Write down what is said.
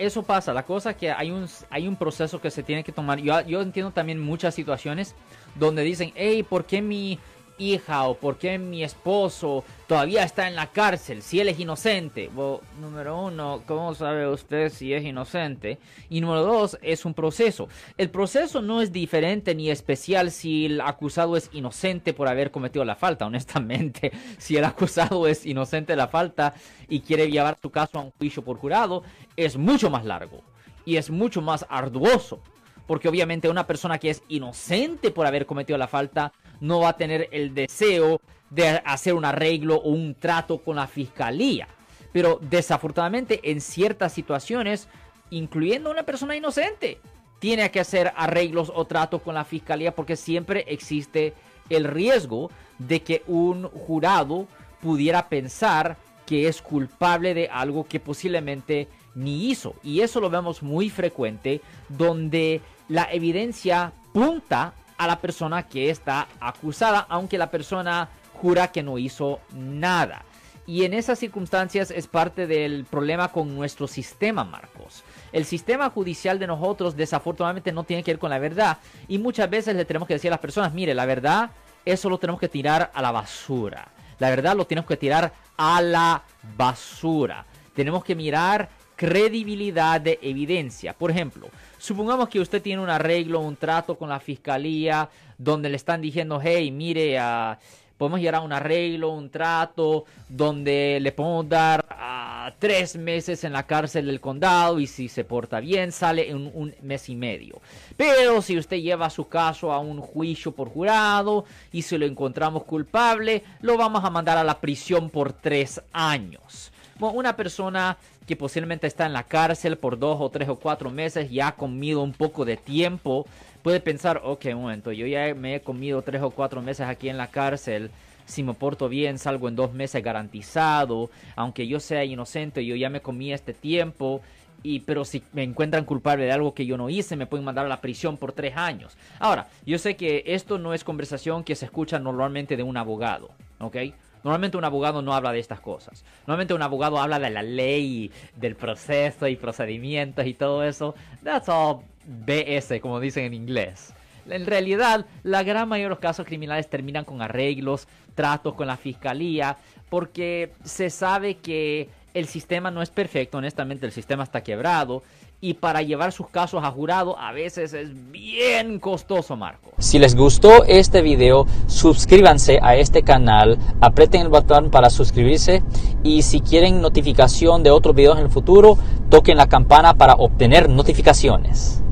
eso pasa. La cosa es que hay un, hay un proceso que se tiene que tomar. Yo, yo entiendo también muchas situaciones donde dicen, hey, ¿por qué mi hija o por qué mi esposo todavía está en la cárcel si él es inocente. número uno, ¿cómo sabe usted si es inocente? Y número dos, es un proceso. El proceso no es diferente ni especial si el acusado es inocente por haber cometido la falta. Honestamente, si el acusado es inocente de la falta y quiere llevar su caso a un juicio por jurado, es mucho más largo y es mucho más arduoso porque obviamente una persona que es inocente por haber cometido la falta no va a tener el deseo de hacer un arreglo o un trato con la fiscalía. Pero desafortunadamente en ciertas situaciones, incluyendo una persona inocente, tiene que hacer arreglos o tratos con la fiscalía porque siempre existe el riesgo de que un jurado pudiera pensar que es culpable de algo que posiblemente ni hizo. Y eso lo vemos muy frecuente donde la evidencia punta a la persona que está acusada, aunque la persona jura que no hizo nada. Y en esas circunstancias es parte del problema con nuestro sistema, Marcos. El sistema judicial de nosotros desafortunadamente no tiene que ver con la verdad. Y muchas veces le tenemos que decir a las personas, mire, la verdad, eso lo tenemos que tirar a la basura. La verdad lo tenemos que tirar a la basura. Tenemos que mirar credibilidad de evidencia. Por ejemplo, Supongamos que usted tiene un arreglo, un trato con la fiscalía, donde le están diciendo, hey, mire, uh, podemos llegar a un arreglo, un trato, donde le podemos dar uh, tres meses en la cárcel del condado y si se porta bien sale en un mes y medio. Pero si usted lleva su caso a un juicio por jurado y si lo encontramos culpable, lo vamos a mandar a la prisión por tres años. Una persona que posiblemente está en la cárcel por dos o tres o cuatro meses y ha comido un poco de tiempo, puede pensar, ok, un momento, yo ya me he comido tres o cuatro meses aquí en la cárcel, si me porto bien salgo en dos meses garantizado, aunque yo sea inocente, yo ya me comí este tiempo, y pero si me encuentran culpable de algo que yo no hice, me pueden mandar a la prisión por tres años. Ahora, yo sé que esto no es conversación que se escucha normalmente de un abogado, ¿ok? Normalmente un abogado no habla de estas cosas. Normalmente un abogado habla de la ley, del proceso y procedimientos y todo eso. That's all BS, como dicen en inglés. En realidad, la gran mayoría de los casos criminales terminan con arreglos, tratos con la fiscalía, porque se sabe que el sistema no es perfecto, honestamente el sistema está quebrado y para llevar sus casos a jurado a veces es bien costoso, Marco. Si les gustó este video, suscríbanse a este canal, aprieten el botón para suscribirse y si quieren notificación de otros videos en el futuro, toquen la campana para obtener notificaciones.